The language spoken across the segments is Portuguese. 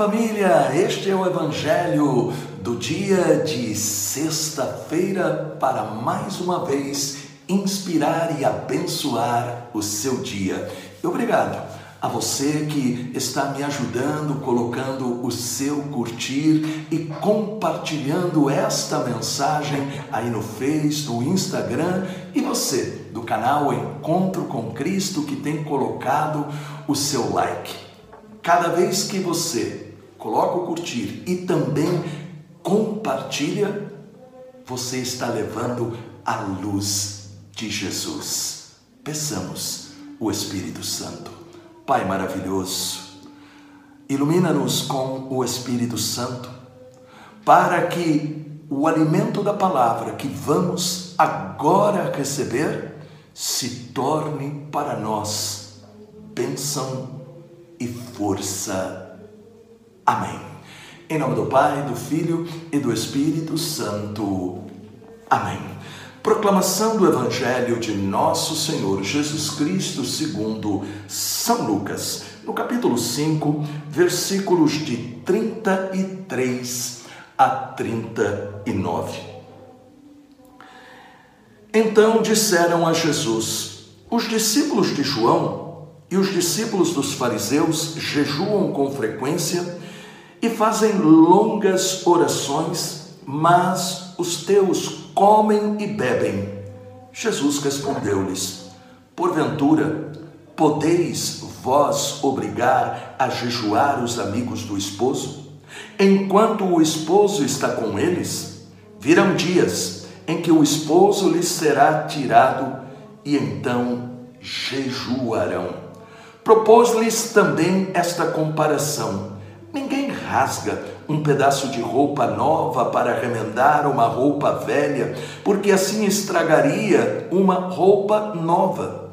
família! Este é o Evangelho do dia de sexta-feira para mais uma vez inspirar e abençoar o seu dia. Obrigado a você que está me ajudando, colocando o seu curtir e compartilhando esta mensagem aí no Face, no Instagram e você do canal Encontro com Cristo que tem colocado o seu like. Cada vez que você coloca o curtir e também compartilha, você está levando a luz de Jesus. Peçamos o Espírito Santo. Pai maravilhoso, ilumina-nos com o Espírito Santo, para que o alimento da palavra que vamos agora receber se torne para nós bênção e força. Amém. Em nome do Pai, do Filho e do Espírito Santo. Amém. Proclamação do Evangelho de Nosso Senhor Jesus Cristo segundo São Lucas, no capítulo 5, versículos de 33 a 39. Então disseram a Jesus: Os discípulos de João e os discípulos dos fariseus jejuam com frequência e fazem longas orações, mas os teus comem e bebem. Jesus respondeu-lhes: Porventura, podeis vós obrigar a jejuar os amigos do esposo? Enquanto o esposo está com eles, virão dias em que o esposo lhes será tirado e então jejuarão. Propôs-lhes também esta comparação: rasga um pedaço de roupa nova para remendar uma roupa velha, porque assim estragaria uma roupa nova.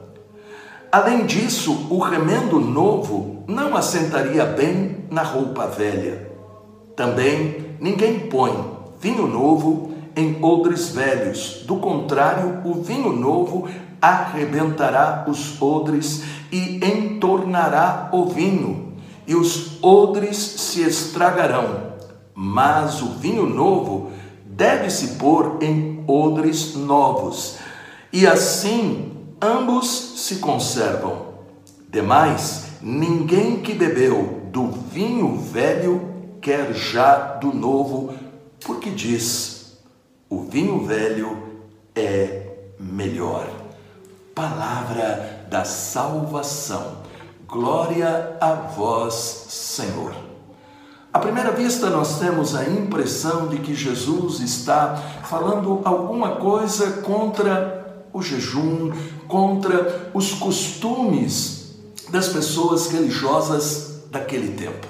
Além disso, o remendo novo não assentaria bem na roupa velha. Também ninguém põe vinho novo em odres velhos, do contrário, o vinho novo arrebentará os odres e entornará o vinho, e os odres se estragarão. Mas o vinho novo deve-se pôr em odres novos, e assim ambos se conservam. Demais, ninguém que bebeu do vinho velho quer já do novo, porque diz: o vinho velho é melhor palavra da salvação. Glória a vós, Senhor. À primeira vista, nós temos a impressão de que Jesus está falando alguma coisa contra o jejum, contra os costumes das pessoas religiosas daquele tempo.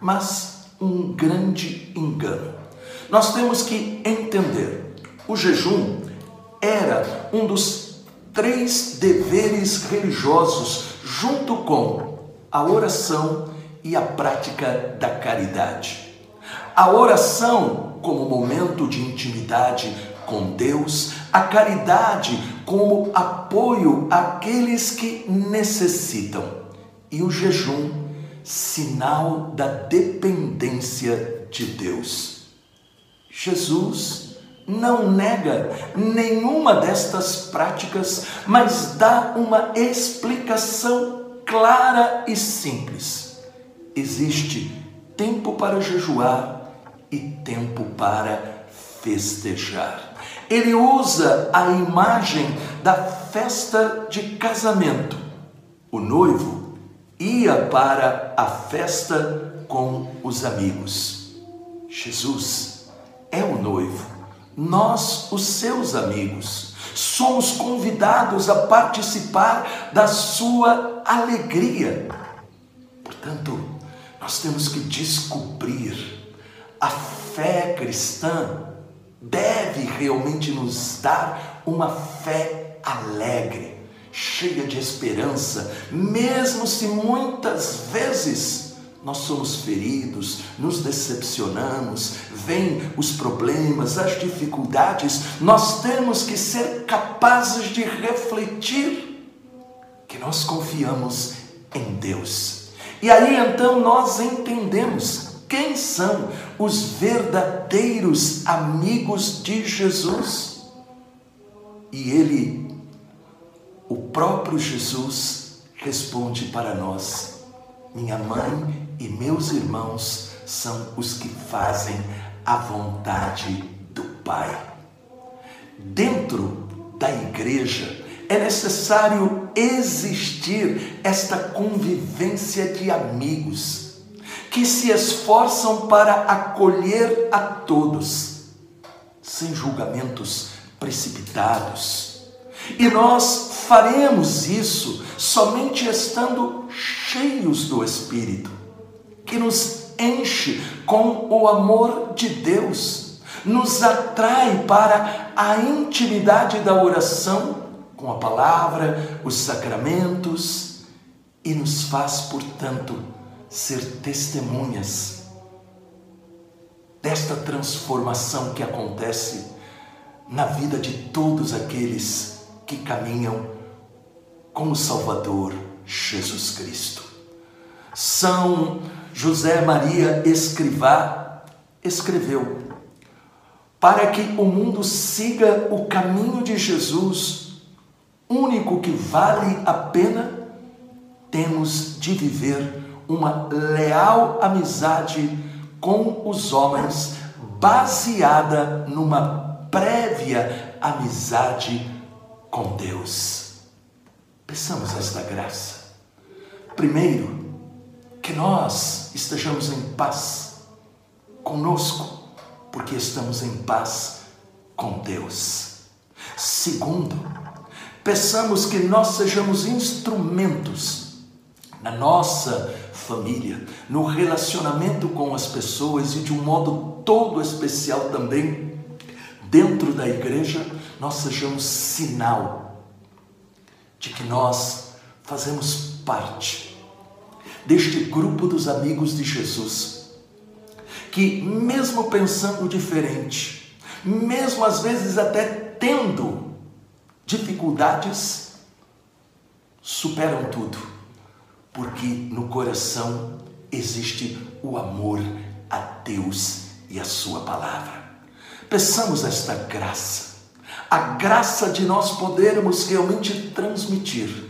Mas um grande engano. Nós temos que entender: o jejum era um dos três deveres religiosos, junto com a oração e a prática da caridade. A oração como momento de intimidade com Deus, a caridade como apoio àqueles que necessitam, e o jejum, sinal da dependência de Deus. Jesus não nega nenhuma destas práticas, mas dá uma explicação clara e simples. Existe tempo para jejuar e tempo para festejar. Ele usa a imagem da festa de casamento. O noivo ia para a festa com os amigos. Jesus é o noivo nós, os seus amigos, somos convidados a participar da sua alegria. Portanto, nós temos que descobrir a fé cristã deve realmente nos dar uma fé alegre, cheia de esperança, mesmo se muitas vezes nós somos feridos, nos decepcionamos, vêm os problemas, as dificuldades, nós temos que ser capazes de refletir que nós confiamos em Deus. E aí então nós entendemos Quem são os verdadeiros amigos de Jesus? E ele, o próprio Jesus, responde para nós: Minha mãe e meus irmãos são os que fazem a vontade do Pai. Dentro da igreja é necessário existir esta convivência de amigos que se esforçam para acolher a todos, sem julgamentos precipitados. E nós faremos isso somente estando cheios do Espírito, que nos enche com o amor de Deus, nos atrai para a intimidade da oração com a palavra, os sacramentos e nos faz, portanto, ser testemunhas desta transformação que acontece na vida de todos aqueles que caminham com o Salvador Jesus Cristo. São José Maria Escrivá escreveu: para que o mundo siga o caminho de Jesus, único que vale a pena, temos de viver uma leal amizade com os homens, baseada numa prévia amizade com Deus. Peçamos esta graça. Primeiro, que nós estejamos em paz conosco, porque estamos em paz com Deus. Segundo, peçamos que nós sejamos instrumentos na nossa família, no relacionamento com as pessoas e de um modo todo especial também dentro da igreja, nós sejamos sinal de que nós fazemos parte deste grupo dos amigos de Jesus, que mesmo pensando diferente, mesmo às vezes até tendo dificuldades, superam tudo porque no coração existe o amor a Deus e a Sua palavra. Peçamos esta graça, a graça de nós podermos realmente transmitir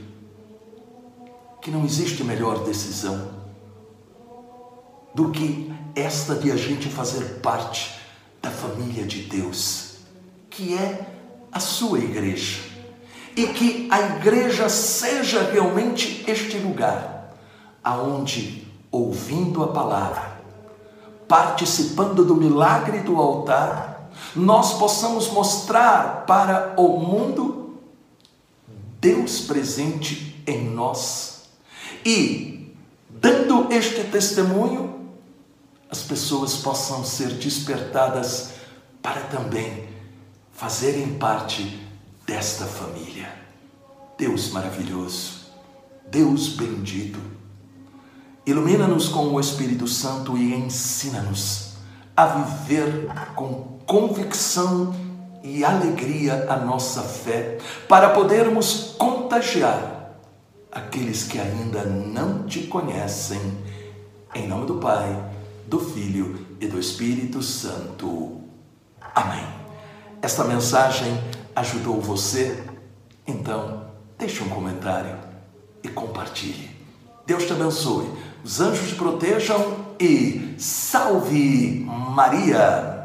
que não existe melhor decisão do que esta de a gente fazer parte da família de Deus, que é a sua igreja, e que a igreja seja realmente este lugar aonde, ouvindo a palavra, participando do milagre do altar, nós possamos mostrar para o mundo Deus presente em nós e, dando este testemunho, as pessoas possam ser despertadas para também fazerem parte desta família. Deus maravilhoso, Deus bendito Ilumina-nos com o Espírito Santo e ensina-nos a viver com convicção e alegria a nossa fé, para podermos contagiar aqueles que ainda não te conhecem. Em nome do Pai, do Filho e do Espírito Santo. Amém. Esta mensagem ajudou você? Então, deixe um comentário e compartilhe. Deus te abençoe os anjos te protejam e salve Maria!